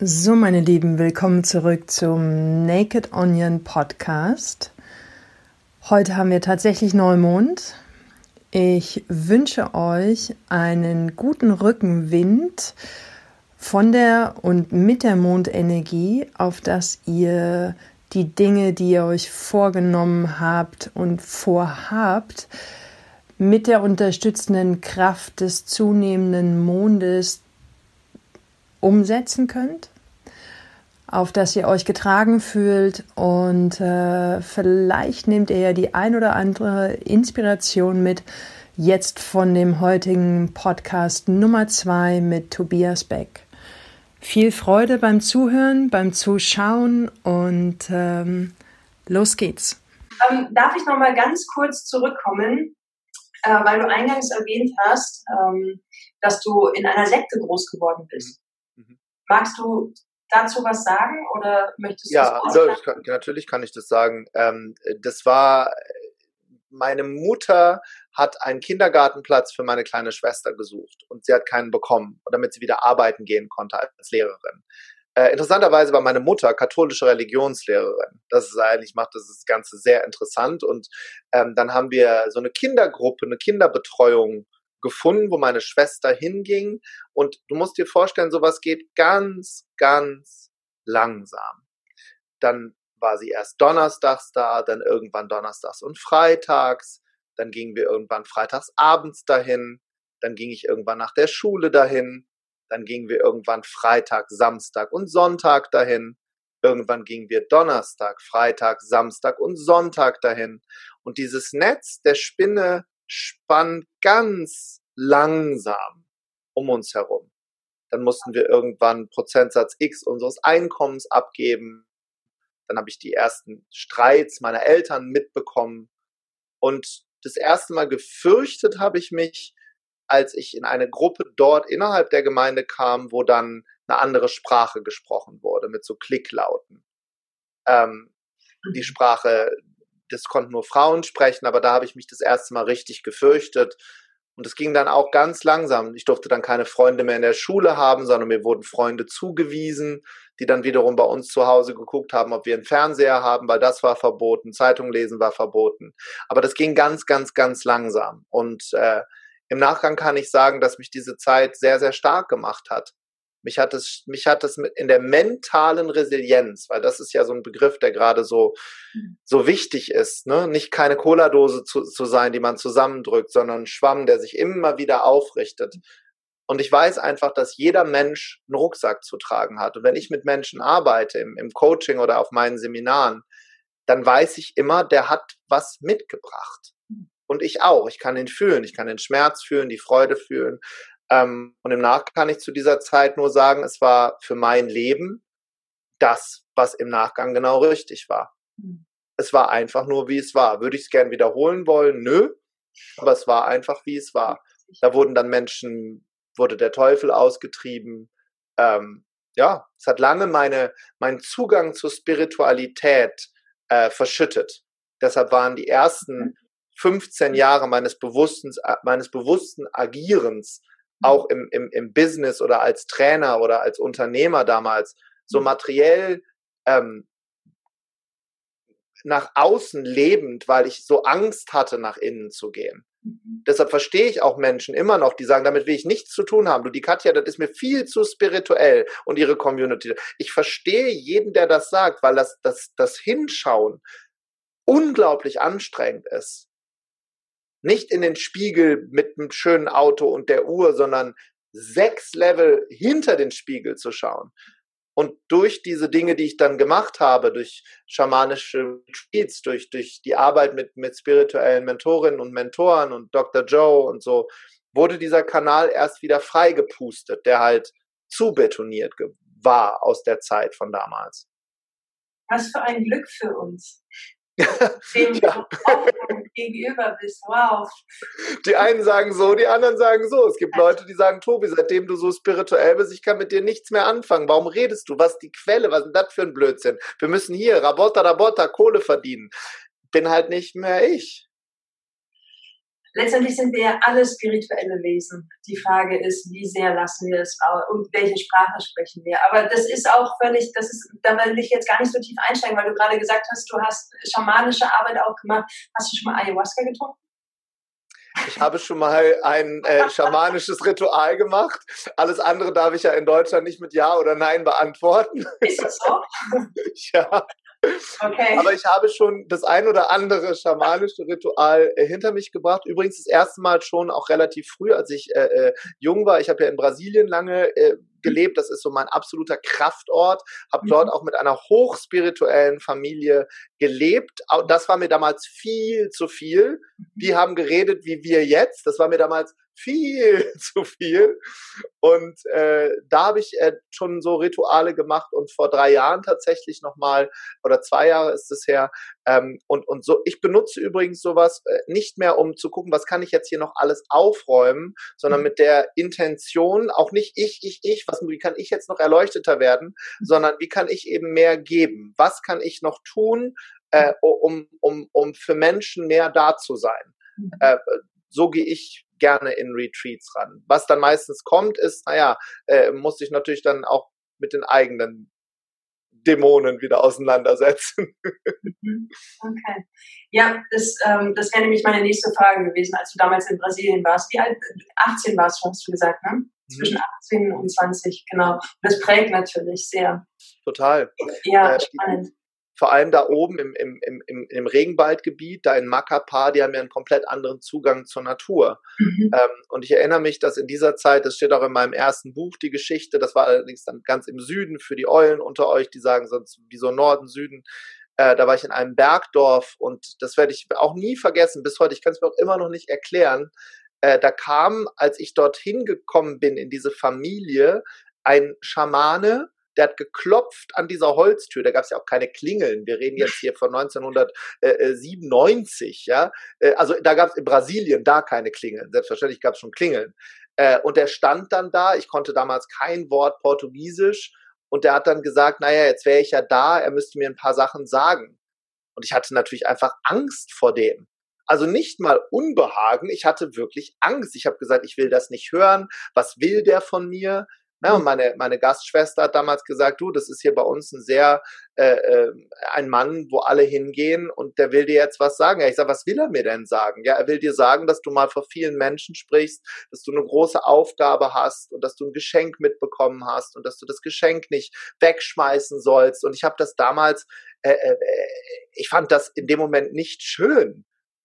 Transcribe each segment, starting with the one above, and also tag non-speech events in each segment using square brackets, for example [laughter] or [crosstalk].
So, meine Lieben, willkommen zurück zum Naked Onion Podcast. Heute haben wir tatsächlich Neumond. Ich wünsche euch einen guten Rückenwind von der und mit der Mondenergie, auf dass ihr die Dinge, die ihr euch vorgenommen habt und vorhabt, mit der unterstützenden Kraft des zunehmenden Mondes umsetzen könnt, auf das ihr euch getragen fühlt und äh, vielleicht nehmt ihr ja die ein oder andere Inspiration mit, jetzt von dem heutigen Podcast Nummer zwei mit Tobias Beck. Viel Freude beim Zuhören, beim Zuschauen und ähm, los geht's. Ähm, darf ich noch mal ganz kurz zurückkommen, äh, weil du eingangs erwähnt hast, ähm, dass du in einer Sekte groß geworden bist. Magst du dazu was sagen oder möchtest du Ja, also kann, natürlich kann ich das sagen. Ähm, das war, meine Mutter hat einen Kindergartenplatz für meine kleine Schwester gesucht und sie hat keinen bekommen, damit sie wieder arbeiten gehen konnte als Lehrerin. Äh, interessanterweise war meine Mutter katholische Religionslehrerin. Das ist eigentlich, macht das Ganze sehr interessant. Und ähm, dann haben wir so eine Kindergruppe, eine Kinderbetreuung gefunden, wo meine Schwester hinging. Und du musst dir vorstellen, sowas geht ganz, ganz langsam. Dann war sie erst donnerstags da, dann irgendwann donnerstags und freitags. Dann gingen wir irgendwann freitags abends dahin. Dann ging ich irgendwann nach der Schule dahin. Dann gingen wir irgendwann Freitag, Samstag und Sonntag dahin. Irgendwann gingen wir Donnerstag, Freitag, Samstag und Sonntag dahin. Und dieses Netz der Spinne spannt ganz langsam um uns herum. Dann mussten wir irgendwann Prozentsatz X unseres Einkommens abgeben. Dann habe ich die ersten Streits meiner Eltern mitbekommen. Und das erste Mal gefürchtet habe ich mich, als ich in eine Gruppe dort innerhalb der Gemeinde kam, wo dann eine andere Sprache gesprochen wurde, mit so Klicklauten. Ähm, die mhm. Sprache das konnten nur Frauen sprechen, aber da habe ich mich das erste Mal richtig gefürchtet. Und es ging dann auch ganz langsam. Ich durfte dann keine Freunde mehr in der Schule haben, sondern mir wurden Freunde zugewiesen, die dann wiederum bei uns zu Hause geguckt haben, ob wir einen Fernseher haben, weil das war verboten, Zeitung lesen war verboten. Aber das ging ganz, ganz, ganz langsam. Und äh, im Nachgang kann ich sagen, dass mich diese Zeit sehr, sehr stark gemacht hat. Mich hat es, mich hat es in der mentalen Resilienz, weil das ist ja so ein Begriff, der gerade so, mhm. so wichtig ist, ne? Nicht keine Cola-Dose zu, zu sein, die man zusammendrückt, sondern ein Schwamm, der sich immer wieder aufrichtet. Und ich weiß einfach, dass jeder Mensch einen Rucksack zu tragen hat. Und wenn ich mit Menschen arbeite, im, im Coaching oder auf meinen Seminaren, dann weiß ich immer, der hat was mitgebracht. Mhm. Und ich auch. Ich kann ihn fühlen. Ich kann den Schmerz fühlen, die Freude fühlen. Ähm, und im Nachgang kann ich zu dieser Zeit nur sagen, es war für mein Leben das, was im Nachgang genau richtig war. Mhm. Es war einfach nur, wie es war. Würde ich es gern wiederholen wollen? Nö. Aber es war einfach, wie es war. Da wurden dann Menschen, wurde der Teufel ausgetrieben. Ähm, ja, es hat lange meine, meinen Zugang zur Spiritualität äh, verschüttet. Deshalb waren die ersten 15 mhm. Jahre meines bewussten, äh, meines bewussten Agierens auch im, im, im Business oder als Trainer oder als Unternehmer damals so mhm. materiell ähm, nach außen lebend, weil ich so Angst hatte, nach innen zu gehen. Mhm. Deshalb verstehe ich auch Menschen immer noch, die sagen, damit will ich nichts zu tun haben. Du, die Katja, das ist mir viel zu spirituell und ihre Community. Ich verstehe jeden, der das sagt, weil das, das, das Hinschauen unglaublich anstrengend ist nicht in den Spiegel mit einem schönen Auto und der Uhr, sondern sechs Level hinter den Spiegel zu schauen. Und durch diese Dinge, die ich dann gemacht habe, durch schamanische Retreats, durch, durch die Arbeit mit, mit spirituellen Mentorinnen und Mentoren und Dr. Joe und so, wurde dieser Kanal erst wieder freigepustet, der halt zu betoniert war aus der Zeit von damals. Was für ein Glück für uns [laughs] dem ja. gegenüber bist. Wow. Die einen sagen so, die anderen sagen so. Es gibt Leute, die sagen, Tobi, seitdem du so spirituell bist, ich kann mit dir nichts mehr anfangen. Warum redest du? Was ist die Quelle? Was ist das für ein Blödsinn? Wir müssen hier, Rabotta, Rabotta, Kohle verdienen. Bin halt nicht mehr ich. Letztendlich sind wir ja alle spirituelle Wesen. Die Frage ist, wie sehr lassen wir es und welche Sprache sprechen wir. Aber das ist auch völlig, das ist, da will ich jetzt gar nicht so tief einsteigen, weil du gerade gesagt hast, du hast schamanische Arbeit auch gemacht. Hast du schon mal Ayahuasca getrunken? Ich habe schon mal ein äh, [laughs] schamanisches Ritual gemacht. Alles andere darf ich ja in Deutschland nicht mit Ja oder Nein beantworten. Ist das so? [laughs] ja. Okay. Aber ich habe schon das ein oder andere schamanische Ritual äh, hinter mich gebracht. Übrigens das erste Mal schon auch relativ früh, als ich äh, äh jung war. Ich habe ja in Brasilien lange äh, gelebt. Das ist so mein absoluter Kraftort. Habe mhm. dort auch mit einer hochspirituellen Familie gelebt. Das war mir damals viel zu viel. Die mhm. haben geredet wie wir jetzt. Das war mir damals viel [laughs] zu viel. Und äh, da habe ich äh, schon so Rituale gemacht und vor drei Jahren tatsächlich nochmal, oder zwei Jahre ist es her. Ähm, und, und so, ich benutze übrigens sowas äh, nicht mehr, um zu gucken, was kann ich jetzt hier noch alles aufräumen, sondern mhm. mit der Intention, auch nicht ich, ich, ich, was, wie kann ich jetzt noch erleuchteter werden, mhm. sondern wie kann ich eben mehr geben? Was kann ich noch tun, äh, um, um, um für Menschen mehr da zu sein? Mhm. Äh, so gehe ich gerne in Retreats ran. Was dann meistens kommt, ist, naja, äh, muss ich natürlich dann auch mit den eigenen Dämonen wieder auseinandersetzen. Mhm. [laughs] Okay. Ja, das, ähm, das wäre nämlich meine nächste Frage gewesen, als du damals in Brasilien warst. Wie alt? 18 warst du, hast du gesagt, ne? Zwischen 18 mhm. und 20, genau. Das prägt natürlich sehr. Total. Ja, äh, spannend vor allem da oben im, im, im, im Regenwaldgebiet, da in Macapá, die haben ja einen komplett anderen Zugang zur Natur. Mhm. Ähm, und ich erinnere mich, dass in dieser Zeit, das steht auch in meinem ersten Buch, die Geschichte, das war allerdings dann ganz im Süden für die Eulen unter euch, die sagen sonst wieso Norden, Süden. Äh, da war ich in einem Bergdorf und das werde ich auch nie vergessen bis heute. Ich kann es mir auch immer noch nicht erklären. Äh, da kam, als ich dorthin gekommen bin in diese Familie, ein Schamane, der hat geklopft an dieser Holztür, da gab es ja auch keine Klingeln. Wir reden jetzt hier von 1997, ja. Äh, also da gab es in Brasilien da keine Klingeln. Selbstverständlich gab es schon Klingeln. Äh, und der stand dann da, ich konnte damals kein Wort Portugiesisch und der hat dann gesagt, naja, jetzt wäre ich ja da, er müsste mir ein paar Sachen sagen. Und ich hatte natürlich einfach Angst vor dem. Also nicht mal Unbehagen, ich hatte wirklich Angst. Ich habe gesagt, ich will das nicht hören. Was will der von mir? Ja, und meine, meine Gastschwester hat damals gesagt, du, das ist hier bei uns ein sehr, äh, äh, ein Mann, wo alle hingehen und der will dir jetzt was sagen. Ja, ich sage, was will er mir denn sagen? Ja, er will dir sagen, dass du mal vor vielen Menschen sprichst, dass du eine große Aufgabe hast und dass du ein Geschenk mitbekommen hast und dass du das Geschenk nicht wegschmeißen sollst. Und ich habe das damals, äh, äh, ich fand das in dem Moment nicht schön.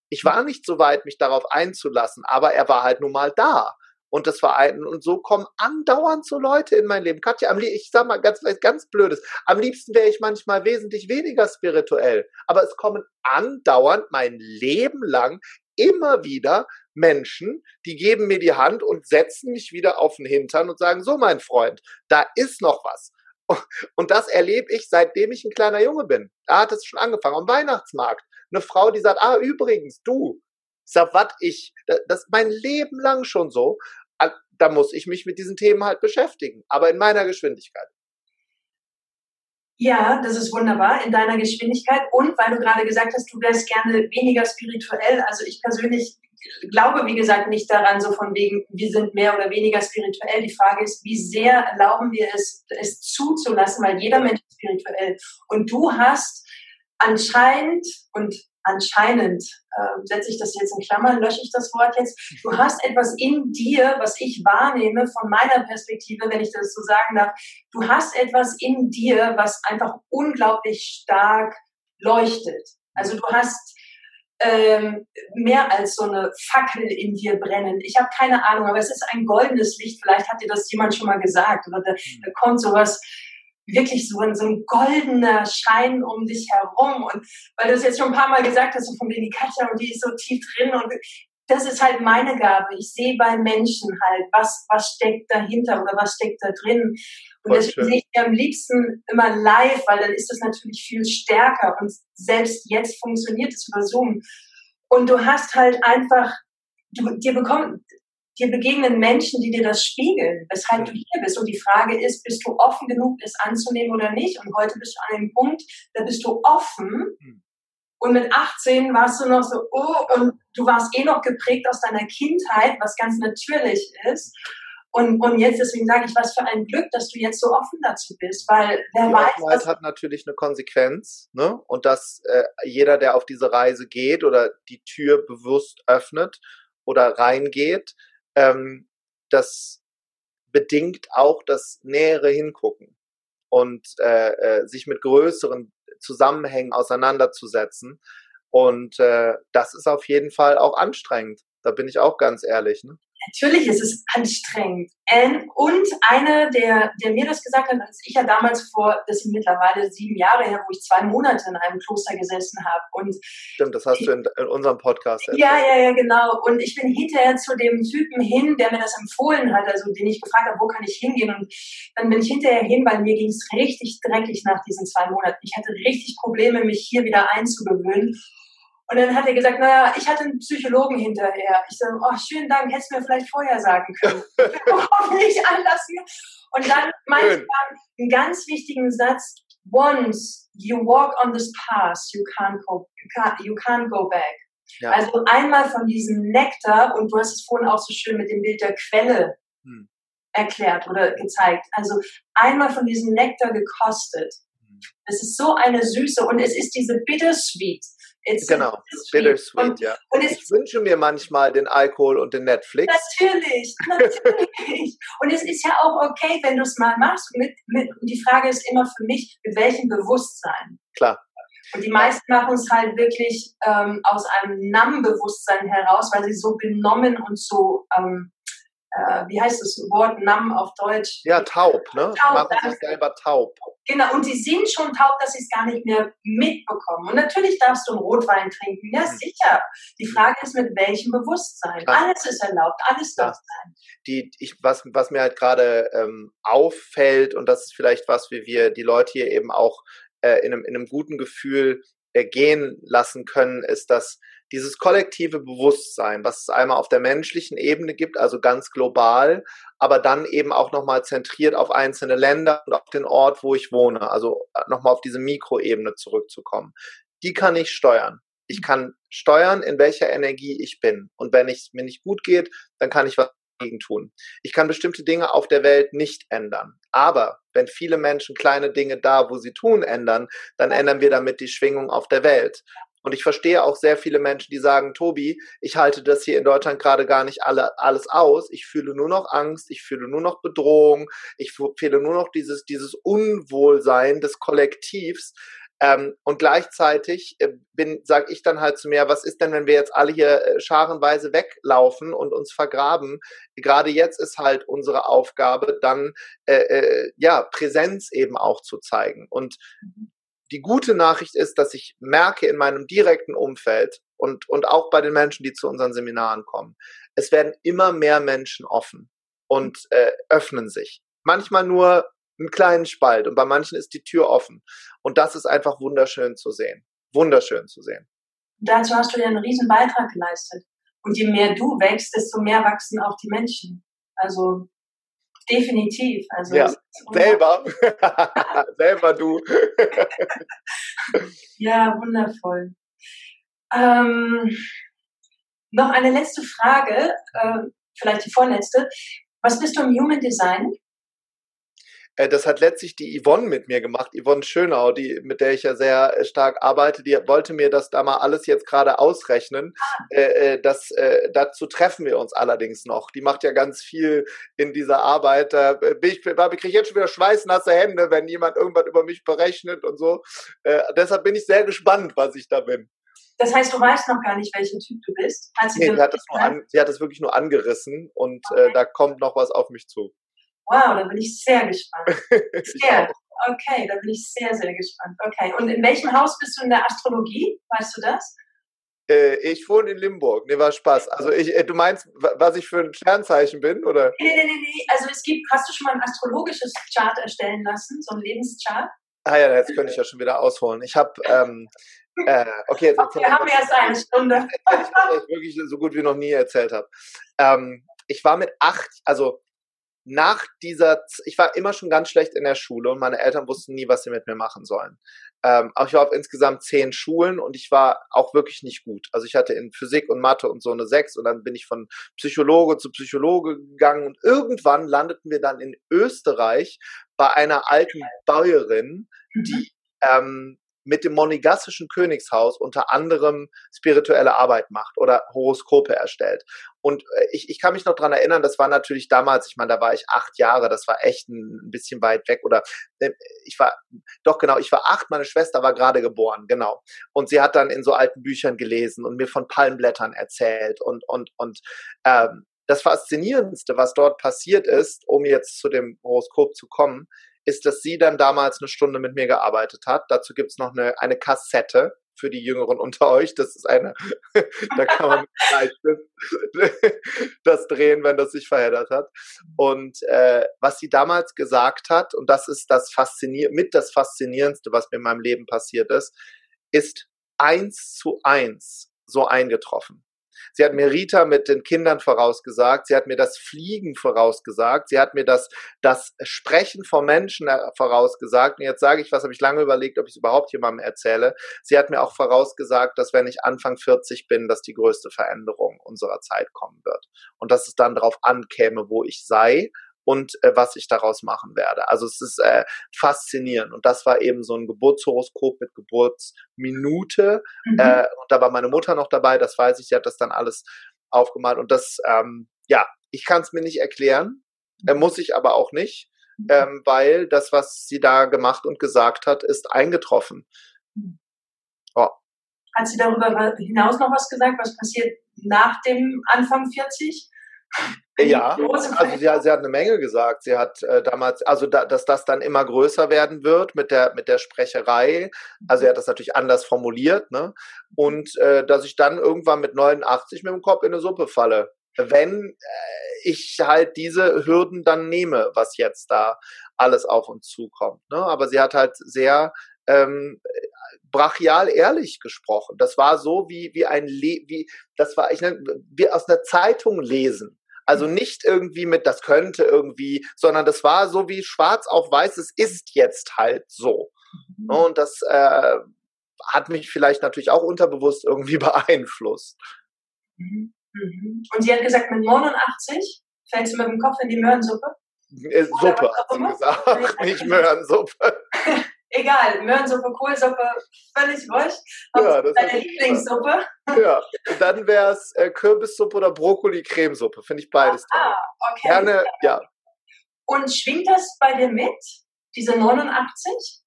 Ich war nicht so weit, mich darauf einzulassen, aber er war halt nun mal da. Und das war ein, und so kommen andauernd so Leute in mein Leben. Katja, am, ich sag mal ganz, ganz blödes. Am liebsten wäre ich manchmal wesentlich weniger spirituell. Aber es kommen andauernd mein Leben lang immer wieder Menschen, die geben mir die Hand und setzen mich wieder auf den Hintern und sagen, so mein Freund, da ist noch was. [laughs] Und das erlebe ich, seitdem ich ein kleiner Junge bin. Da hat es schon angefangen, am Weihnachtsmarkt. Eine Frau, die sagt, ah, übrigens, du. Ich sag, was ich, das ist mein Leben lang schon so da muss ich mich mit diesen Themen halt beschäftigen, aber in meiner Geschwindigkeit. Ja, das ist wunderbar in deiner Geschwindigkeit und weil du gerade gesagt hast, du wärst gerne weniger spirituell. Also ich persönlich glaube, wie gesagt, nicht daran, so von wegen, wir sind mehr oder weniger spirituell. Die Frage ist, wie sehr erlauben wir es, es zuzulassen, weil jeder Mensch ist spirituell. Und du hast anscheinend, und anscheinend, äh, setze ich das jetzt in Klammern, lösche ich das Wort jetzt, du hast etwas in dir, was ich wahrnehme von meiner Perspektive, wenn ich das so sagen darf, du hast etwas in dir, was einfach unglaublich stark leuchtet. Also du hast ähm, mehr als so eine Fackel in dir brennen. Ich habe keine Ahnung, aber es ist ein goldenes Licht. Vielleicht hat dir das jemand schon mal gesagt. Oder da, da kommt sowas wirklich so ein, so ein goldener Schein um dich herum. Und weil du es jetzt schon ein paar Mal gesagt hast, so von wegen die Katja und die ist so tief drin und das ist halt meine Gabe. Ich sehe bei Menschen halt, was, was steckt dahinter oder was steckt da drin. Und deswegen sehe ich am liebsten immer live, weil dann ist das natürlich viel stärker. Und selbst jetzt funktioniert es über Zoom. Und du hast halt einfach, du, dir bekommt, dir begegnen Menschen, die dir das spiegeln, weshalb du hier bist. Und die Frage ist, bist du offen genug, es anzunehmen oder nicht? Und heute bist du an einem Punkt, da bist du offen. Hm. Und mit 18 warst du noch so, oh, und du warst eh noch geprägt aus deiner Kindheit, was ganz natürlich ist. Und, und jetzt, deswegen sage ich, was für ein Glück, dass du jetzt so offen dazu bist, weil wer die weiß. Offenheit hat natürlich eine Konsequenz, ne? Und dass äh, jeder, der auf diese Reise geht oder die Tür bewusst öffnet oder reingeht, ähm, das bedingt auch das nähere Hingucken und äh, äh, sich mit größeren Zusammenhängen auseinanderzusetzen. Und äh, das ist auf jeden Fall auch anstrengend. Da bin ich auch ganz ehrlich. Ne? Natürlich ist es anstrengend. Ähm, und einer, der, der mir das gesagt hat, als ich ja damals vor, das sind mittlerweile sieben Jahre her, wo ich zwei Monate in einem Kloster gesessen habe. Und Stimmt, das hast ich, du in, in, unserem Podcast erzählt. Ja, ja, ja, genau. Und ich bin hinterher zu dem Typen hin, der mir das empfohlen hat, also den ich gefragt habe, wo kann ich hingehen? Und dann bin ich hinterher hin, weil mir ging es richtig dreckig nach diesen zwei Monaten. Ich hatte richtig Probleme, mich hier wieder einzugewöhnen. Und dann hat er gesagt, naja, ich hatte einen Psychologen hinterher. Ich sage, oh, schönen Dank, hättest du mir vielleicht vorher sagen können. [laughs] Worauf nicht anlassen. Und dann meinte ich einen ganz wichtigen Satz, once you walk on this path, you can't go, you can't go back. Ja. Also einmal von diesem Nektar, und du hast es vorhin auch so schön mit dem Bild der Quelle hm. erklärt oder gezeigt. Also einmal von diesem Nektar gekostet. Es ist so eine Süße und es ist diese Bittersweet. It's genau, bittersweet, und, ja. Und ich wünsche mir manchmal den Alkohol und den Netflix. Natürlich, natürlich. [laughs] und es ist ja auch okay, wenn du es mal machst. Mit, mit, und die Frage ist immer für mich, mit welchem Bewusstsein? Klar. Und die meisten machen es halt wirklich ähm, aus einem Nam-Bewusstsein heraus, weil sie so benommen und so ähm, äh, wie heißt das Wort Namm auf Deutsch? Ja, taub, ne? Taub, machen sich selber taub. Genau, und sie sind schon taub, dass sie es gar nicht mehr mitbekommen. Und natürlich darfst du einen Rotwein trinken, ja mhm. sicher. Die Frage ist, mit welchem Bewusstsein. Ja. Alles ist erlaubt, alles darf sein. Die, ich, was, was mir halt gerade ähm, auffällt, und das ist vielleicht was, wie wir die Leute hier eben auch äh, in, einem, in einem guten Gefühl äh, gehen lassen können, ist, dass dieses kollektive Bewusstsein, was es einmal auf der menschlichen Ebene gibt, also ganz global, aber dann eben auch nochmal zentriert auf einzelne Länder und auf den Ort, wo ich wohne, also äh, nochmal auf diese Mikroebene zurückzukommen. Die kann ich steuern. Ich kann steuern, in welcher Energie ich bin. Und wenn es mir nicht gut geht, dann kann ich was dagegen tun. Ich kann bestimmte Dinge auf der Welt nicht ändern. Aber wenn viele Menschen kleine Dinge da, wo sie tun, ändern, dann ändern wir damit die Schwingung auf der Welt. Und ich verstehe auch sehr viele Menschen, die sagen, Tobi, ich halte das hier in Deutschland gerade gar nicht alle, alles aus. Ich fühle nur noch Angst, ich fühle nur noch Bedrohung, ich fühle nur noch dieses, dieses Unwohlsein des Kollektivs. Ähm, und gleichzeitig äh, bin, sage ich dann halt zu mir, was ist denn, wenn wir jetzt alle hier äh, scharenweise weglaufen und uns vergraben? Gerade jetzt ist halt unsere Aufgabe, dann äh, äh, ja Präsenz eben auch zu zeigen. Und mhm die gute Nachricht ist, dass ich merke in meinem direkten Umfeld und, und auch bei den Menschen, die zu unseren Seminaren kommen, es werden immer mehr Menschen offen und äh, öffnen sich. Manchmal nur einen kleinen Spalt und bei manchen ist die Tür offen. Und das ist einfach wunderschön zu sehen. Wunderschön zu sehen. Dazu hast du ja einen riesen Beitrag geleistet. Und je mehr du wächst, desto mehr wachsen auch die Menschen. Also definitiv. Also ja, selber. [laughs] selber du. [laughs] ja, wundervoll. Ähm, noch eine letzte Frage, äh, vielleicht die vorletzte. Was bist du im Human Design? Äh, das hat letztlich die Yvonne mit mir gemacht, Yvonne Schönau, die, mit der ich ja sehr äh, stark arbeite, die wollte mir das da mal alles jetzt gerade ausrechnen. Ah. Äh, das, äh, dazu treffen wir uns allerdings noch. Die macht ja ganz viel in dieser Arbeit. Da bin ich, da kriege ich jetzt schon wieder schweißnasse Hände, wenn jemand irgendwas über mich berechnet und so. Äh, deshalb bin ich sehr gespannt, was ich da bin. Das heißt, du weißt noch gar nicht, welcher Typ du bist? Hat sie, nee, sie, hat das an, sie hat das wirklich nur angerissen und okay. äh, da kommt noch was auf mich zu. Wow, da bin ich sehr gespannt. [laughs] Sehr. okay, da bin ich sehr, sehr gespannt. Okay. Und in welchem Haus bist du in der Astrologie? Weißt du das? Äh, ich wohne in Limburg. Nee, war Spaß. Also ich, äh, du meinst, was ich für ein Sternzeichen bin, oder? Nee, nee, nee, nee. Also es gibt, hast du schon mal ein astrologisches Chart erstellen lassen, so ein Lebenschart? Ah ja, jetzt könnte ich ja schon wieder ausholen. Ich habe, ähm, äh, okay, jetzt okay, wir haben erst eine Stunde. [laughs] ich, was ich wirklich so gut wie noch nie erzählt habe. Ähm, ich war mit acht, also nach dieser, ich war immer schon ganz schlecht in der Schule und meine Eltern wussten nie, was sie mit mir machen sollen. Ähm, aber ich war auf insgesamt zehn Schulen und ich war auch wirklich nicht gut. Also ich hatte in Physik und Mathe und so eine sechs und dann bin ich von Psychologe zu Psychologe gegangen und irgendwann landeten wir dann in Österreich bei einer alten Bäuerin, die mhm. ähm, mit dem monegassischen Königshaus unter anderem spirituelle Arbeit macht oder Horoskope erstellt. Und äh, ich, ich kann mich noch dran erinnern, das war natürlich damals, ich meine, da war ich acht Jahre, das war echt ein, bisschen weit weg. Oder äh, ich war, doch genau, ich war acht, meine Schwester war gerade geboren, genau. Und sie hat dann in so alten Büchern gelesen und mir von Palmblättern erzählt und, und, und ähm, das Faszinierendste, was dort passiert ist, um jetzt zu dem Horoskop zu kommen, ist, dass sie dann damals eine Stunde mit mir gearbeitet hat. Dazu gibt's noch eine, eine Kassette für die Jüngeren unter euch. Das ist eine, [laughs] da kann man [laughs] [laughs] das drehen, wenn das sich verheddert hat. Und äh, was sie damals gesagt hat, und das ist das Faszinier mit das Faszinierendste, was mir in meinem Leben passiert ist, ist eins zu eins so eingetroffen. Sie hat mir Rita mit den Kindern vorausgesagt. Sie hat mir das Fliegen vorausgesagt. Sie hat mir das, das Sprechen vor Menschen äh, vorausgesagt. Und jetzt sage ich, was habe ich lange überlegt, ob ich es überhaupt jemandem erzähle. Sie hat mir auch vorausgesagt, dass wenn ich Anfang 40 bin, dass die größte Veränderung unserer Zeit kommen wird. Und dass es dann darauf ankäme, wo ich sei und äh, was ich daraus machen werde. Also es ist äh, faszinierend. Und das war eben so ein Geburtshoroskop mit Geburtsminute. Mhm. Äh, und da war meine Mutter noch dabei, das weiß ich, sie hat das dann alles aufgemalt. Und das, ähm, ja, ich kann es mir nicht erklären, äh, muss ich aber auch nicht, mhm. ähm, weil das, was sie da gemacht und gesagt hat, ist eingetroffen. Mhm. Oh. Hat sie darüber hinaus noch was gesagt, was passiert nach dem Anfang 40? Ja, also sie, sie, hat eine Menge gesagt. Sie hat äh, damals, also da, dass das dann immer größer werden wird mit der mit der Sprecherei. Also er hat das natürlich anders formuliert, ne? Und äh, dass ich dann irgendwann mit 89 mit dem Kopf in eine Suppe falle, wenn äh, ich halt diese Hürden dann nehme, was jetzt da alles auf uns zukommt. Ne? Aber sie hat halt sehr ähm, brachial ehrlich gesprochen. Das war so wie wie ein Le wie das war ich nenne, wie aus einer Zeitung lesen. Also nicht irgendwie mit, das könnte irgendwie, sondern das war so wie schwarz auf weiß, es ist jetzt halt so. Mhm. Und das äh, hat mich vielleicht natürlich auch unterbewusst irgendwie [laughs] beeinflusst. Mhm. mhm. Und sie hat gesagt, mit 89 fällst du mit dem Kopf in die Möhrensuppe? Äh, Suppe, hat sie gesagt, [laughs] nicht Möhrensuppe. [laughs] egal, Möhrensuppe, Kohlsuppe, völlig wurscht. Ja, das deine Lieblingssuppe. Ja, dann wäre es äh, Kürbissuppe oder Brokkoli-Cremesuppe. Finde ich beides ah, toll. okay. Gerne, ja. Und schwingt das bei dir mit, diese 89?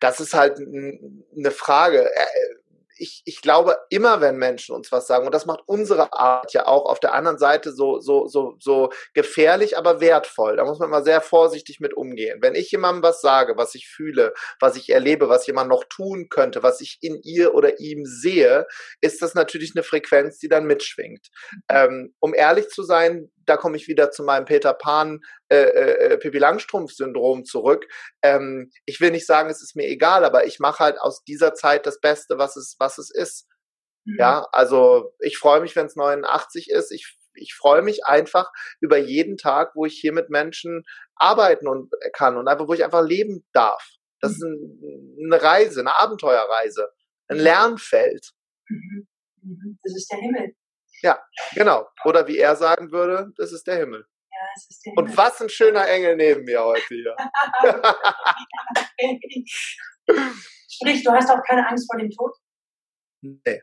Das ist halt eine Frage. Ich, ich glaube, immer wenn Menschen uns was sagen, und das macht unsere Art ja auch auf der anderen Seite so, so, so, so gefährlich, aber wertvoll. Da muss man mal sehr vorsichtig mit umgehen. Wenn ich jemandem was sage, was ich fühle, was ich erlebe, was jemand noch tun könnte, was ich in ihr oder ihm sehe, ist das natürlich eine Frequenz, die dann mitschwingt. Ähm, um ehrlich zu sein, da komme ich wieder zu meinem Peter Pan äh, äh, Pippi Langstrumpf Syndrom zurück. Ähm, ich will nicht sagen, es ist mir egal, aber ich mache halt aus dieser Zeit das Beste, was es was es ist. Mhm. Ja, also ich freue mich, wenn es 89 ist. Ich ich freue mich einfach über jeden Tag, wo ich hier mit Menschen arbeiten und kann und einfach, wo ich einfach leben darf. Das ist ein, eine Reise, eine Abenteuerreise, ein mhm. Lernfeld. Mhm. Mhm. Das ist der Himmel. Ja, genau. Oder wie er sagen würde, das ist der Himmel. Ja, es ist der Himmel. Und was ein schöner Engel neben mir heute hier. [laughs] Sprich, du hast auch keine Angst vor dem Tod? Nee.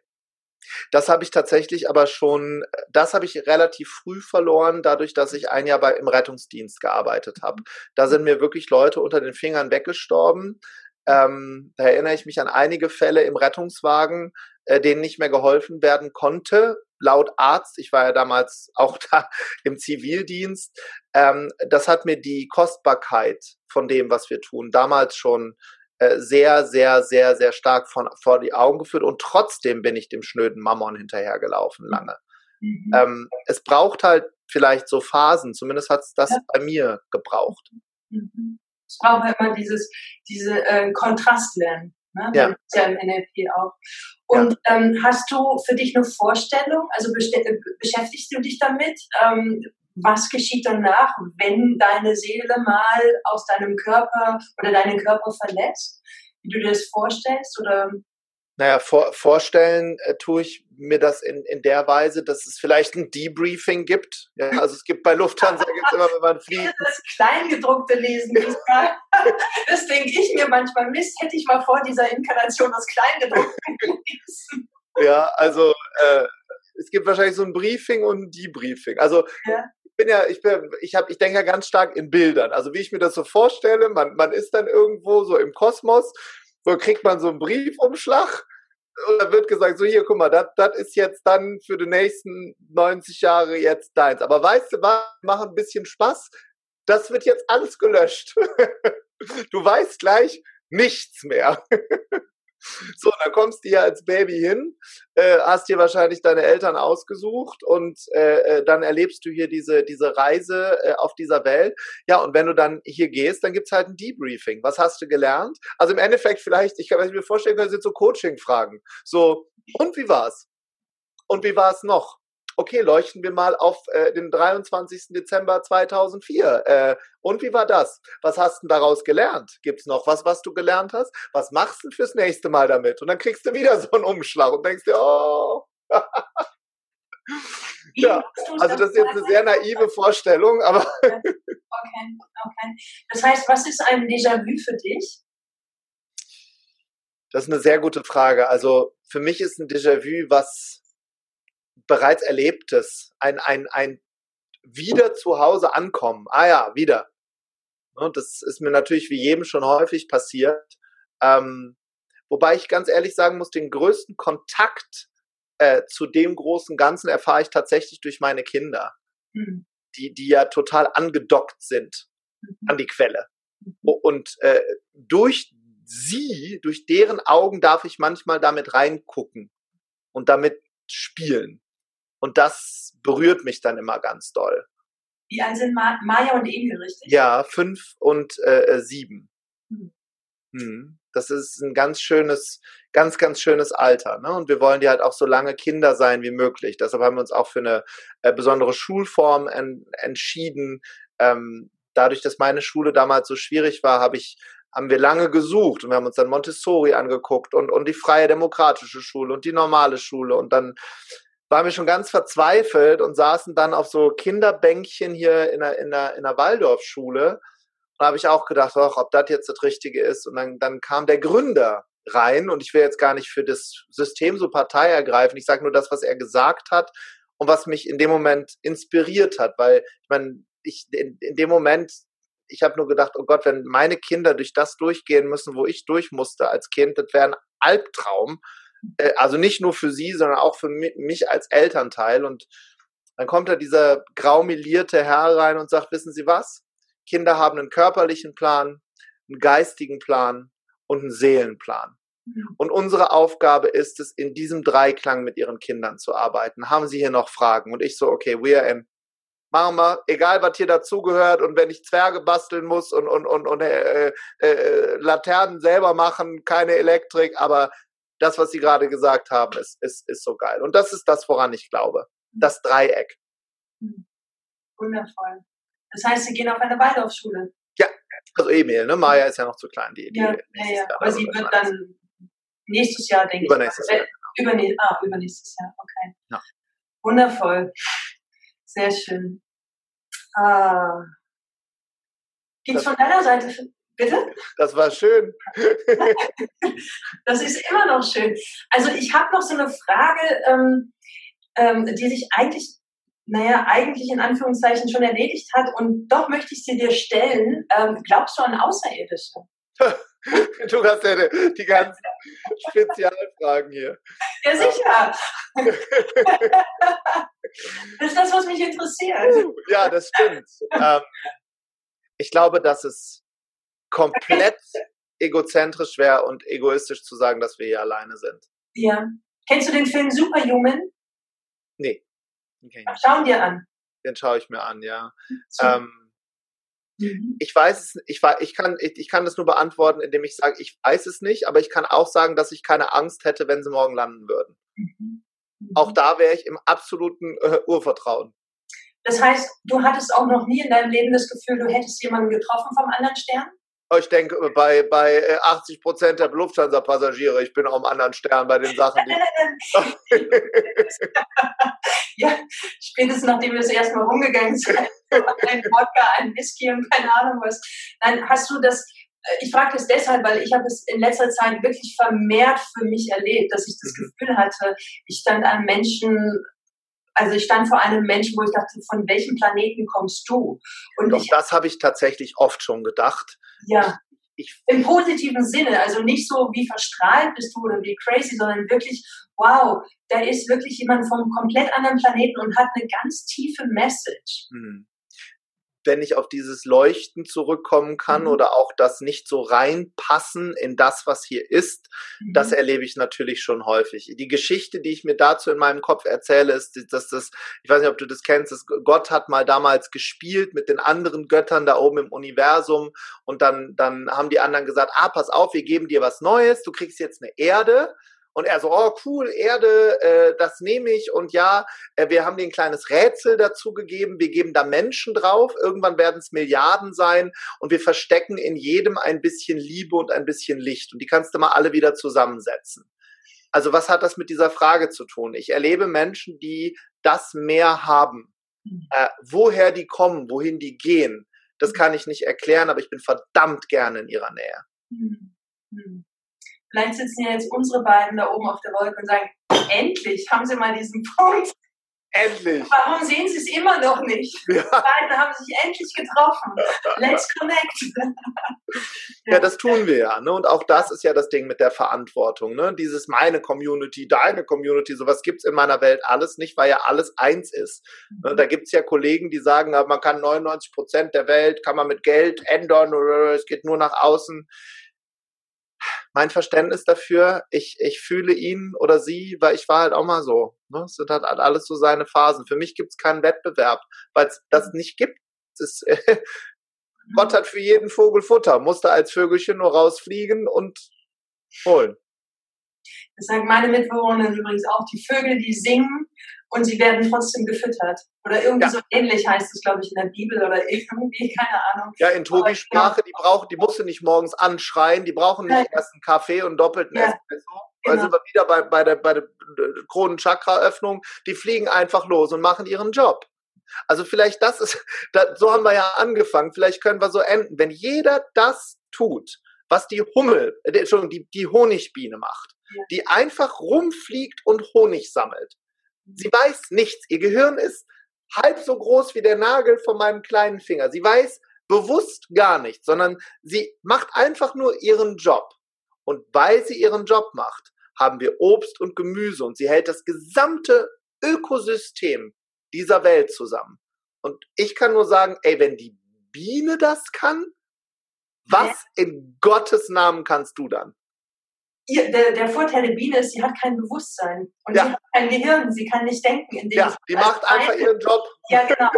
Das habe ich tatsächlich aber schon, das habe ich relativ früh verloren, dadurch, dass ich ein Jahr bei, im Rettungsdienst gearbeitet habe. Da sind mir wirklich Leute unter den Fingern weggestorben. Ähm, da erinnere ich mich an einige Fälle im Rettungswagen, äh, denen nicht mehr geholfen werden konnte, laut Arzt, ich war ja damals auch [laughs] da im Zivildienst, ähm, das hat mir die Kostbarkeit von dem, was wir tun, damals schon äh, sehr, sehr, sehr, sehr stark von, vor die Augen geführt und trotzdem bin ich dem schnöden Mammon hinterhergelaufen lange. Mhm. Ähm, es braucht halt vielleicht so Phasen, zumindest hat es das ja. bei mir gebraucht. Mhm. Es braucht halt immer dieses, diese äh, Kontrast lernen. Ne? Ja. Das ist ja im NLP auch. Und ja. ähm, hast du für dich eine Vorstellung, also beschäftigst du dich damit, ähm, was geschieht danach, wenn deine Seele mal aus deinem Körper oder deinen Körper verlässt? Wie du dir das vorstellst oder naja, vor, vorstellen äh, tue ich mir das in, in der Weise, dass es vielleicht ein Debriefing gibt. Ja, also es gibt bei Lufthansa [laughs] gibt's immer, wenn man fliegt. Das Kleingedruckte lesen diesmal. [laughs] Das denke ich mir manchmal, Mist, hätte ich mal vor dieser Inkarnation das Kleingedruckte [laughs] gelesen. Ja, also äh, es gibt wahrscheinlich so ein Briefing und ein Debriefing. Also ja. ich bin ja, ich bin, ich habe, ich denke ja ganz stark in Bildern. Also wie ich mir das so vorstelle, man, man ist dann irgendwo so im Kosmos so kriegt man so einen Briefumschlag und da wird gesagt, so hier, guck mal, das ist jetzt dann für die nächsten 90 Jahre jetzt deins. Aber weißt du was, mach ein bisschen Spaß. Das wird jetzt alles gelöscht. [laughs] du weißt gleich nichts mehr. [laughs] So, dann kommst du hier als Baby hin, äh, hast dir wahrscheinlich deine Eltern ausgesucht und äh, äh, dann erlebst du hier diese, diese Reise äh, auf dieser Welt. Ja, und wenn du dann hier gehst, dann gibt's halt ein Debriefing. Was hast du gelernt? Also im Endeffekt vielleicht, ich kann mir vorstellen, können, sind so Coaching-Fragen. So, und wie war's? Und wie war es noch? Okay, leuchten wir mal auf äh, den 23. Dezember 2004. Äh, und wie war das? Was hast du daraus gelernt? Gibt es noch was, was du gelernt hast? Was machst du fürs nächste Mal damit? Und dann kriegst du wieder [laughs] so einen Umschlag und denkst dir, oh. ja, also das ist jetzt eine sehr naive Vorstellung, aber. [laughs] okay, okay. Das heißt, was ist ein Déjà-vu für dich? Das ist eine sehr gute Frage. Also für mich ist ein Déjà-vu was bereits Erlebtes, ein, ein, ein wieder zu Hause ankommen. Ah ja, wieder. Und das ist mir natürlich wie jedem schon häufig passiert. Ähm, wobei ich ganz ehrlich sagen muss, den größten Kontakt äh, zu dem großen Ganzen erfahre ich tatsächlich durch meine Kinder, mhm. die, die ja total angedockt sind mhm. an die Quelle. Mhm. Und äh, durch sie, durch deren Augen darf ich manchmal damit reingucken und damit spielen. Und das berührt mich dann immer ganz doll. Wie alt sind Ma Maya und Emil, richtig? Ja, fünf und äh, äh sieben. Hm. Hm. Das ist ein ganz schönes, ganz, ganz schönes Alter. Ne? Und wir wollen die halt auch so lange Kinder sein wie möglich. Deshalb haben wir uns auch für eine äh, besondere Schulform en entschieden. Ähm, dadurch, dass meine Schule damals so schwierig war, habe ich haben wir lange gesucht und wir haben uns dann Montessori angeguckt und, und die freie demokratische Schule und die normale Schule und dann waren wir schon ganz verzweifelt und saßen dann auf so Kinderbänkchen hier in der, in der, in der Waldorfschule. Da habe ich auch gedacht, ach, ob das jetzt das Richtige ist. Und dann, dann kam der Gründer rein und ich will jetzt gar nicht für das System so Partei ergreifen. Ich sage nur das, was er gesagt hat und was mich in dem Moment inspiriert hat, weil ich meine, ich in, in dem Moment, ich habe nur gedacht, oh Gott, wenn meine Kinder durch das durchgehen müssen, wo ich durch musste als Kind, das wäre ein Albtraum. Äh, also nicht nur für sie, sondern auch für mich als Elternteil. Und dann kommt da dieser graumelierte Herr rein und sagt, wissen Sie was? Kinder haben einen körperlichen Plan, einen geistigen Plan und einen Seelenplan. Mhm. Und unsere Aufgabe ist es, in diesem Dreiklang mit ihren Kindern zu arbeiten. Haben Sie hier noch Fragen? Und ich so, okay, we are in. Machen wir, egal was hier dazugehört und wenn ich Zwerge basteln muss und, und, und, und äh, äh, äh Laternen selber machen, keine Elektrik, aber das, was Sie gerade gesagt haben, ist, ist, ist so geil. Und das ist das, woran ich glaube. Das Dreieck. Hm. Wundervoll. Das heißt, Sie gehen auf eine Waldorfschule. Ja, also Emil, ne? Maya ist ja noch zu klein. Die, die ja, ja, ja. Aber sie wird dann nächstes Jahr, denke Übernächstes ich. Jahr. Äh, übernächstes, ah, übernächstes Jahr, okay. Ja. Wundervoll. Sehr schön. Ah. Gibt es von deiner Seite Bitte? Das war schön. das ist immer noch schön. Also ich habe noch so eine Frage, ähm, ähm, die sich eigentlich, naja, eigentlich in Anführungszeichen schon erledigt hat und doch möchte ich sie dir stellen. Ähm, glaubst du an Außerirdische? [laughs] du hast ja die ganzen Spezialfragen hier. Ja, sicher. das ist das, was mich interessiert. Ja, das stimmt. Ähm, ich glaube, dass es komplett egozentrisch wäre und egoistisch zu sagen, dass wir hier alleine sind. Ja. Kennst du den Film Superhuman? Nee. Okay. Schau dir an. Den schaue ich mir an, ja. Ähm, mhm. Ich weiß es, ich, ich, kann, ich, ich kann das nur beantworten, indem ich sage, ich weiß es nicht, aber ich kann auch sagen, dass ich keine Angst hätte, wenn sie morgen landen würden. Mhm. Mhm. Auch da wäre ich im absoluten äh, Urvertrauen. Das heißt, du hattest auch noch nie in deinem Leben das Gefühl, du hättest jemanden getroffen vom anderen Stern? Ich denke, bei, bei 80 äh, Prozent der Lufthansa-Passagiere, ich bin auch am anderen Stern bei den Sachen. Die [laughs] ja, spätestens nachdem wir das erstmal rumgegangen sind, [laughs] ein Wodka, ein Whisky und keine Ahnung was. Nein, hast du das, äh, ich frage das deshalb, weil ich habe es in letzter Zeit wirklich vermehrt für mich erlebt, dass ich das mhm. Gefühl hatte, ich stand einem Menschen also ich stand vor einem Menschen, wo ich dachte, von welchem Planeten kommst du? Und Doch, ich, das habe ich tatsächlich oft schon gedacht. Ja. Ich, Im positiven Sinne, also nicht so wie verstrahlt bist du oder wie crazy, sondern wirklich, wow, da ist wirklich jemand vom komplett anderen Planeten und hat eine ganz tiefe Message. Hm wenn ich auf dieses Leuchten zurückkommen kann mhm. oder auch das nicht so reinpassen in das, was hier ist, mhm. das erlebe ich natürlich schon häufig. Die Geschichte, die ich mir dazu in meinem Kopf erzähle, ist, dass das, ich weiß nicht, ob du das kennst, dass Gott hat mal damals gespielt mit den anderen Göttern da oben im Universum und dann, dann haben die anderen gesagt, ah, pass auf, wir geben dir was Neues, du kriegst jetzt eine Erde und er so, oh cool, Erde, äh, das nehme ich. Und ja, äh, wir haben dir ein kleines Rätsel dazu gegeben. Wir geben da Menschen drauf. Irgendwann werden es Milliarden sein. Und wir verstecken in jedem ein bisschen Liebe und ein bisschen Licht. Und die kannst du mal alle wieder zusammensetzen. Also was hat das mit dieser Frage zu tun? Ich erlebe Menschen, die das mehr haben. Mhm. Äh, woher die kommen, wohin die gehen, das kann ich nicht erklären, aber ich bin verdammt gerne in ihrer Nähe. Vielleicht sitzen ja jetzt unsere beiden da oben auf der Wolke und sagen, endlich haben sie mal diesen Punkt. Endlich. Warum sehen sie es immer noch nicht? Ja. Die beiden haben sich endlich getroffen. Let's connect. ja. [laughs] ja, das tun wir ja. Ne? Und auch das ist ja das Ding mit der Verantwortung. Ne? Dieses meine Community, deine Community, sowas gibt es in meiner Welt alles nicht, weil ja alles eins ist. Ne? Mhm. Da gibt es ja Kollegen, die sagen, man kann 99 Prozent der Welt, kann man mit Geld ändern oder es geht nur nach außen mein Verständnis dafür, ich, ich fühle ihn oder sie, weil ich war halt auch mal so. Ne? Es sind halt alles so seine Phasen. Für mich gibt es keinen Wettbewerb, weil es das mhm. nicht gibt. Es ist, [laughs] Gott hat für jeden Vogel Futter, musste als Vögelchen nur rausfliegen und holen. Das sagen meine Mitbewohner übrigens auch, die Vögel, die singen und sie werden trotzdem gefüttert. Oder irgendwie ja. so ähnlich heißt es, glaube ich, in der Bibel oder [laughs] irgendwie, keine Ahnung. Ja, in Tobis Sprache, die brauchen, die musst du nicht morgens anschreien, die brauchen nicht ja. erst einen Kaffee und doppelten ja. Espresso. Genau. Also wir wieder bei, bei der, bei der Kronenchakra-Öffnung, die fliegen einfach los und machen ihren Job. Also vielleicht das ist, [laughs] so haben wir ja angefangen, vielleicht können wir so enden. Wenn jeder das tut, was die Hummel, äh, Entschuldigung, die, die Honigbiene macht. Die einfach rumfliegt und Honig sammelt, Sie weiß nichts. Ihr Gehirn ist halb so groß wie der Nagel von meinem kleinen Finger. Sie weiß bewusst gar nichts, sondern sie macht einfach nur ihren Job. Und weil sie ihren Job macht, haben wir Obst und Gemüse und sie hält das gesamte Ökosystem dieser Welt zusammen. Und ich kann nur sagen, ey, wenn die Biene das kann, was in Gottes Namen kannst du dann? Ihr, der, der Vorteil der Biene ist, sie hat kein Bewusstsein und ja. sie hat kein Gehirn, sie kann nicht denken. In dem ja, die macht einfach ihren Job. Ja, genau.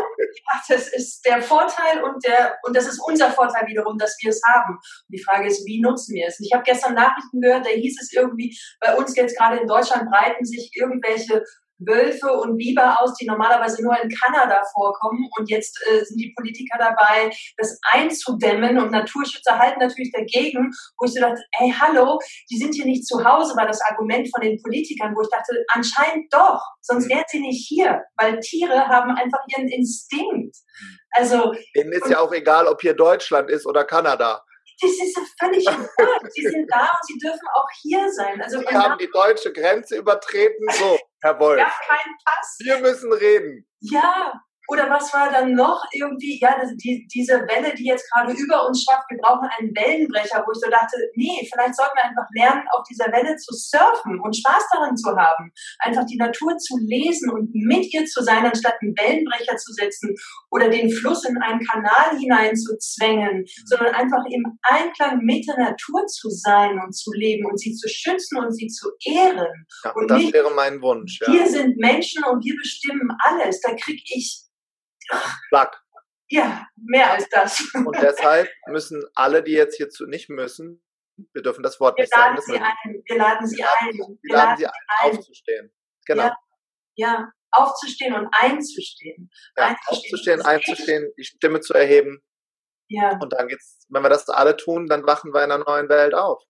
das ist der Vorteil und der und das ist unser Vorteil wiederum, dass wir es haben. Und die Frage ist, wie nutzen wir es? Ich habe gestern Nachrichten gehört, da hieß es irgendwie, bei uns jetzt gerade in Deutschland breiten sich irgendwelche Wölfe und Biber aus, die normalerweise nur in Kanada vorkommen. Und jetzt äh, sind die Politiker dabei, das einzudämmen. Und Naturschützer halten natürlich dagegen, wo ich so dachte, ey, hallo, die sind hier nicht zu Hause, war das Argument von den Politikern, wo ich dachte, anscheinend doch, sonst wären sie nicht hier, weil Tiere haben einfach ihren Instinkt. Also. Denen ist ja auch egal, ob hier Deutschland ist oder Kanada das ist ja völlig [laughs] verrückt. Sie sind da und sie dürfen auch hier sein. Also Sie haben die deutsche Grenze übertreten. So, Herr Wolf. Ja, keinen Pass. Wir müssen reden. Ja, oder was war dann noch irgendwie, ja, die, diese Welle, die jetzt gerade über uns schwappt, wir brauchen einen Wellenbrecher, wo ich so dachte, nee, vielleicht sollten wir einfach lernen, auf dieser Welle zu surfen und Spaß daran zu haben. Einfach die Natur zu lesen und mit ihr zu sein, anstatt einen Wellenbrecher zu setzen oder den Fluss in einen Kanal hinein zu zwängen, sondern einfach im Einklang mit der Natur zu sein und zu leben und sie zu schützen und sie zu ehren. Ja, und das nicht, wäre mein Wunsch. Ja. Wir sind Menschen und wir bestimmen alles. Da kriege ich Plug. Ja, mehr als das. Und deshalb müssen alle, die jetzt hierzu nicht müssen, wir dürfen das Wort wir nicht sagen. Sie ein. Wir laden sie ein. Wir, laden, sie ein, aufzustehen. Genau. Ja, ja. aufzustehen und einzustehen. Ja, einzustehen, aufzustehen, einzustehen, die Stimme zu erheben. Ja. Und dann geht's, wenn wir das alle tun, dann wachen wir in einer neuen Welt auf.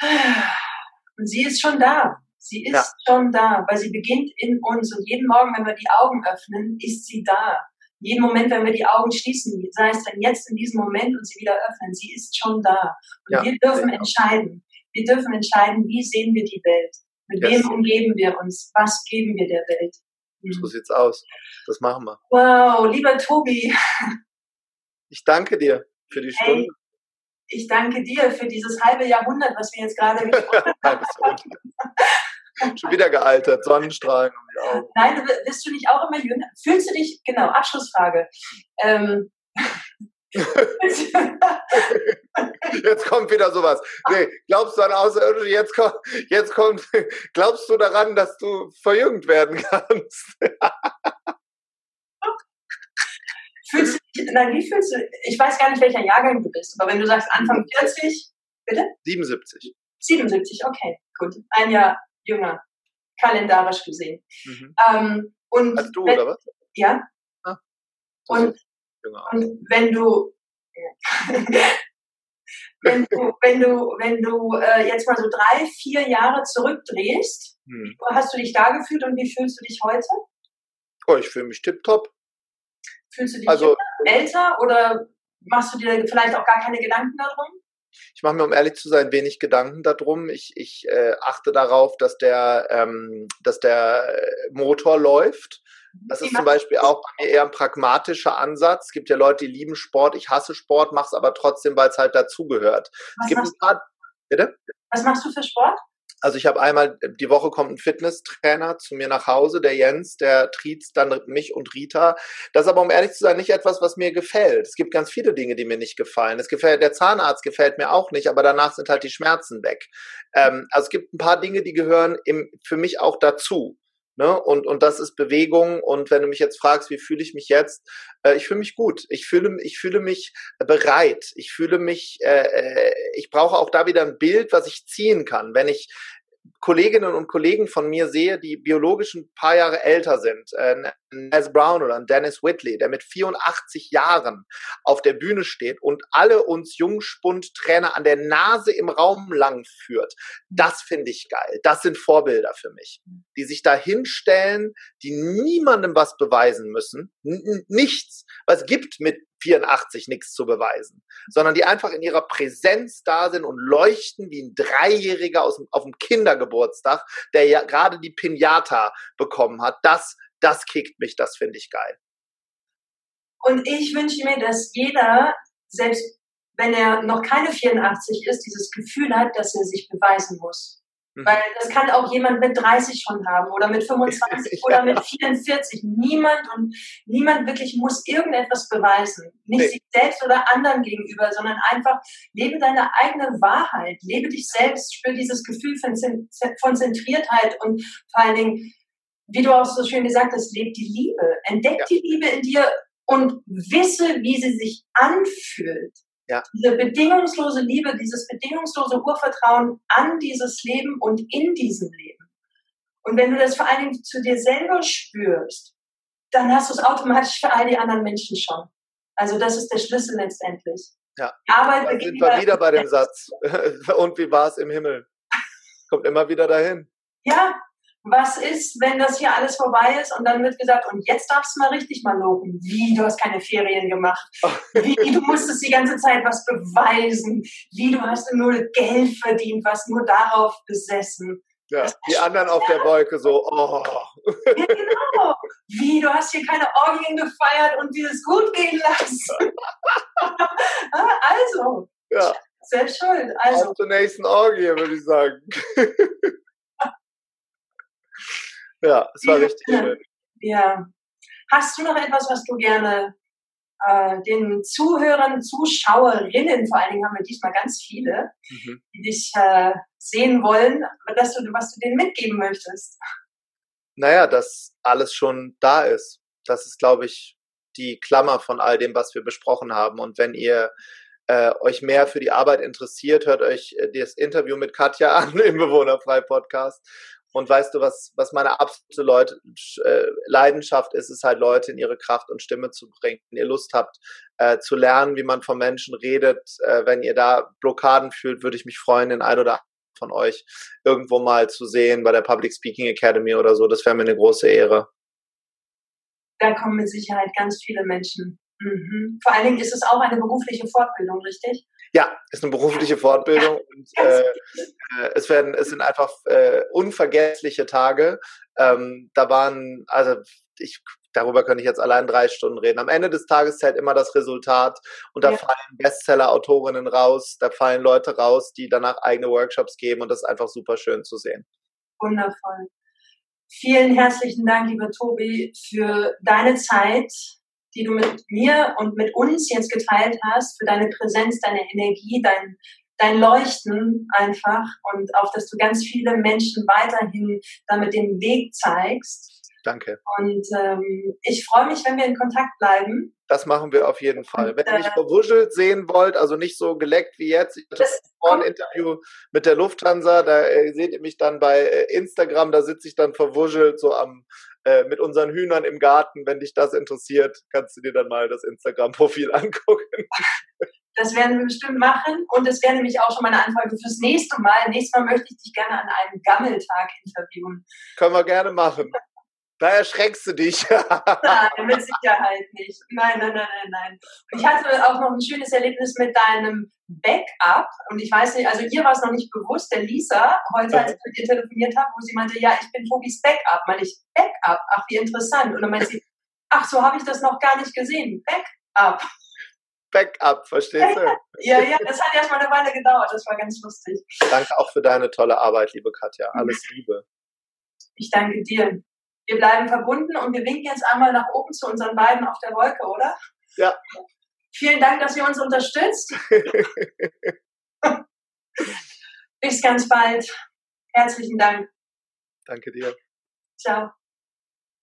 Und sie ist schon da. Sie ist ja. schon da, weil sie beginnt in uns. Und jeden Morgen, wenn wir die Augen öffnen, ist sie da. Jeden Moment, wenn wir die Augen schließen, sei es dann jetzt in diesem Moment und sie wieder öffnen, sie ist schon da. Und ja. wir dürfen entscheiden. Wir dürfen entscheiden, wie sehen wir die Welt? Mit yes. wem umgeben wir uns? Was geben wir der Welt? So hm. sieht's aus. Das machen wir. Wow, lieber Tobi. Ich danke dir für die Stunde. Hey, ich danke dir für dieses halbe Jahrhundert, was wir jetzt gerade gesprochen [laughs] haben. [laughs] Schon wieder gealtert, Sonnenstrahlen um die Augen. Nein, du, bist du nicht auch immer jünger? Fühlst du dich, genau, Abschlussfrage. Ähm, [laughs] jetzt kommt wieder sowas. Nee, glaubst du an Außerirdische? Jetzt kommt, jetzt kommt, [laughs] glaubst du daran, dass du verjüngt werden kannst? fühlst du dich, nein, wie fühlst du, ich weiß gar nicht, welcher Jahrgang du bist, aber wenn du sagst Anfang 40, bitte? 77. 77, okay, gut. Ein Jahr jünger, kalendarisch gesehen. Mhm. Ähm, und Als du, wenn, oder was? Ja. Ah, und, und wenn du, wenn du, wenn du, wenn du äh, jetzt mal so drei, vier Jahre zurückdrehst, hm. hast du dich da gefühlt und wie fühlst du dich heute? Oh, ich fühle mich tipptopp. Fühlst du dich also, älter oder machst du dir vielleicht auch gar keine Gedanken darum? Ich mache mir, um ehrlich zu sein, wenig Gedanken darum. Ich, ich äh, achte darauf, dass der, ähm, dass der Motor läuft. Das ist zum Beispiel auch bei mir eher ein pragmatischer Ansatz. Es gibt ja Leute, die lieben Sport. Ich hasse Sport, mache es aber trotzdem, weil es halt dazugehört. Bitte? Was machst du für Sport? Also ich habe einmal, die Woche kommt ein Fitnesstrainer zu mir nach Hause, der Jens, der triezt dann mich und Rita. Das ist aber, um ehrlich zu sein, nicht etwas, was mir gefällt. Es gibt ganz viele Dinge, die mir nicht gefallen. Es gefällt, der Zahnarzt gefällt mir auch nicht, aber danach sind halt die Schmerzen weg. Ähm, also es gibt ein paar Dinge, die gehören im, für mich auch dazu. Ne? Und, und das ist Bewegung. Und wenn du mich jetzt fragst, wie fühle ich mich jetzt? Äh, ich fühle mich gut. Ich fühle, ich fühle mich bereit. Ich fühle mich, äh, äh ich brauche auch da wieder ein Bild, was ich ziehen kann. Wenn ich Kolleginnen und Kollegen von mir sehe, die biologisch ein paar Jahre älter sind, äh, Les Brown oder Dennis Whitley, der mit 84 Jahren auf der Bühne steht und alle uns Jungspund-Trainer an der Nase im Raum lang führt, das finde ich geil. Das sind Vorbilder für mich, die sich da hinstellen, die niemandem was beweisen müssen, nichts. Was gibt mit 84 nichts zu beweisen, sondern die einfach in ihrer Präsenz da sind und leuchten wie ein Dreijähriger aus, auf dem Kindergeburtstag, der ja gerade die Pinata bekommen hat. Das, das kickt mich, das finde ich geil. Und ich wünsche mir, dass jeder, selbst wenn er noch keine 84 ist, dieses Gefühl hat, dass er sich beweisen muss. Mhm. Weil das kann auch jemand mit 30 schon haben oder mit 25 [laughs] oder mit 44. Niemand und niemand wirklich muss irgendetwas beweisen. Nicht nee. sich selbst oder anderen gegenüber, sondern einfach lebe deine eigene Wahrheit. Lebe dich selbst, spür dieses Gefühl von, von Zentriertheit und vor allen Dingen, wie du auch so schön gesagt hast, lebe die Liebe. Entdeck ja. die Liebe in dir und wisse, wie sie sich anfühlt. Ja. Diese bedingungslose Liebe, dieses bedingungslose Urvertrauen an dieses Leben und in diesem Leben. Und wenn du das vor allen Dingen zu dir selber spürst, dann hast du es automatisch für all die anderen Menschen schon. Also das ist der Schlüssel letztendlich. Ja. Arbeit dann sind wir wieder bei dem [laughs] Satz. [laughs] Und wie war es im Himmel? Kommt immer wieder dahin. Ja, was ist, wenn das hier alles vorbei ist und dann wird gesagt, und jetzt darfst du mal richtig mal loben. Wie, du hast keine Ferien gemacht. [laughs] Wie, du musstest die ganze Zeit was beweisen. Wie, du hast nur Geld verdient, was nur darauf besessen. Ja, die anderen auf der Wolke so, oh. Ja, genau. Wie, du hast hier keine Orgien gefeiert und dir es gut gehen lassen. [laughs] Also, ja. selbst schuld. Also. Auf zur nächsten Orgie, würde ich sagen. [laughs] Ja, es war richtig schön. Ja. Hast du noch etwas, was du gerne äh, den Zuhörern, Zuschauerinnen, vor allen Dingen haben wir diesmal ganz viele, mhm. die dich äh, sehen wollen, dass du, was du denen mitgeben möchtest? Naja, dass alles schon da ist. Das ist, glaube ich, die Klammer von all dem, was wir besprochen haben. Und wenn ihr äh, euch mehr für die Arbeit interessiert, hört euch äh, das Interview mit Katja [laughs] an im Bewohnerfrei-Podcast Und weißt du, was, was meine absolute Leute, äh, Leidenschaft ist, ist halt Leute in ihre Kraft und Stimme zu bringen. Wenn ihr Lust habt, äh, zu lernen, wie man von Menschen redet, äh, wenn ihr da Blockaden fühlt, würde ich mich freuen, den ein oder von euch irgendwo mal zu sehen bei der Public Speaking Academy oder so. Das wäre mir eine große Ehre. Da kommen mit Sicherheit ganz viele Menschen. Mhm. Vor allen Dingen ist es auch eine berufliche Fortbildung, richtig? Ja, ist eine berufliche Fortbildung [laughs] und äh, äh, es werden, es sind einfach äh, unvergessliche Tage. Ähm, da waren, also ich darüber könnte ich jetzt allein drei Stunden reden. Am Ende des Tages zählt immer das Resultat und da ja. fallen Bestseller-Autorinnen raus, da fallen Leute raus, die danach eigene Workshops geben und das ist einfach super schön zu sehen. Wundervoll. Vielen herzlichen Dank, lieber Tobi, für deine Zeit, die du mit mir und mit uns jetzt geteilt hast, für deine Präsenz, deine Energie, dein, dein Leuchten einfach und auch, dass du ganz viele Menschen weiterhin damit den Weg zeigst Danke. Und ähm, ich freue mich, wenn wir in Kontakt bleiben. Das machen wir auf jeden Fall. Wenn ihr mich äh, verwuschelt sehen wollt, also nicht so geleckt wie jetzt, ich hatte ein Interview mit der Lufthansa, da äh, seht ihr mich dann bei äh, Instagram, da sitze ich dann verwuschelt so am äh, mit unseren Hühnern im Garten. Wenn dich das interessiert, kannst du dir dann mal das Instagram-Profil [laughs] angucken. Das werden wir bestimmt machen. Und das wäre nämlich auch schon meine Anfrage fürs nächste Mal. Nächstes Mal möchte ich dich gerne an einem Gammeltag interviewen. Können wir gerne machen. Da erschreckst du dich. [laughs] nein, mit Sicherheit nicht. Nein, nein, nein, nein, nein. Ich hatte auch noch ein schönes Erlebnis mit deinem Backup. Und ich weiß nicht, also ihr war es noch nicht bewusst, der Lisa, heute, als ich mit ihr telefoniert habe, wo sie meinte, ja, ich bin Tobis Backup. Meine ich, Backup? Ach, wie interessant. Und dann meinte sie, ach, so habe ich das noch gar nicht gesehen. Backup. Backup, verstehst du? [laughs] ja, ja, das hat erst mal eine Weile gedauert. Das war ganz lustig. Danke auch für deine tolle Arbeit, liebe Katja. Alles Liebe. Ich danke dir wir bleiben verbunden und wir winken jetzt einmal nach oben zu unseren beiden auf der Wolke, oder? Ja. Vielen Dank, dass ihr uns unterstützt. [laughs] Bis ganz bald. Herzlichen Dank. Danke dir. Ciao.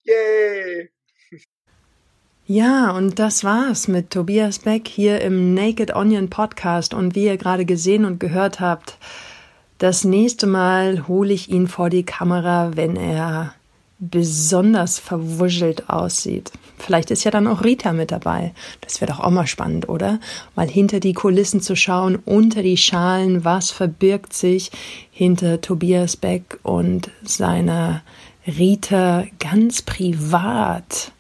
Yay! Ja, und das war's mit Tobias Beck hier im Naked Onion Podcast. Und wie ihr gerade gesehen und gehört habt, das nächste Mal hole ich ihn vor die Kamera, wenn er besonders verwuschelt aussieht. Vielleicht ist ja dann auch Rita mit dabei. Das wäre doch auch mal spannend, oder? Mal hinter die Kulissen zu schauen, unter die Schalen, was verbirgt sich hinter Tobias Beck und seiner Rita ganz privat.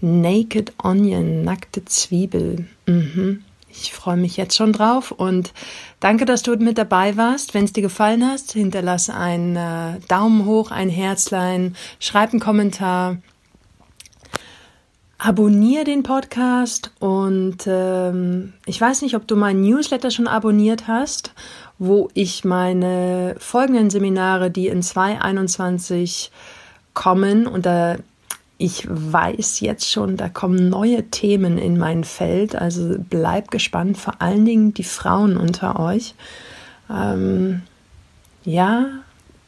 Naked Onion, nackte Zwiebel. Mhm. Ich freue mich jetzt schon drauf und danke, dass du mit dabei warst. Wenn es dir gefallen hat, hinterlass einen äh, Daumen hoch, ein Herzlein, schreib einen Kommentar, abonniere den Podcast und ähm, ich weiß nicht, ob du meinen Newsletter schon abonniert hast, wo ich meine folgenden Seminare, die in 2021 kommen, und da ich weiß jetzt schon, da kommen neue Themen in mein Feld. Also bleib gespannt, vor allen Dingen die Frauen unter euch. Ähm, ja,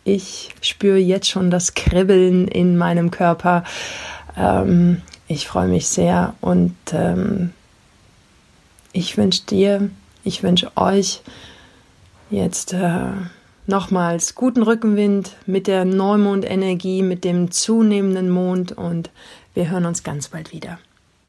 ich spüre jetzt schon das Kribbeln in meinem Körper. Ähm, ich freue mich sehr und ähm, ich wünsche dir, ich wünsche euch jetzt. Äh, nochmals guten Rückenwind mit der Neumondenergie, mit dem zunehmenden Mond und wir hören uns ganz bald wieder.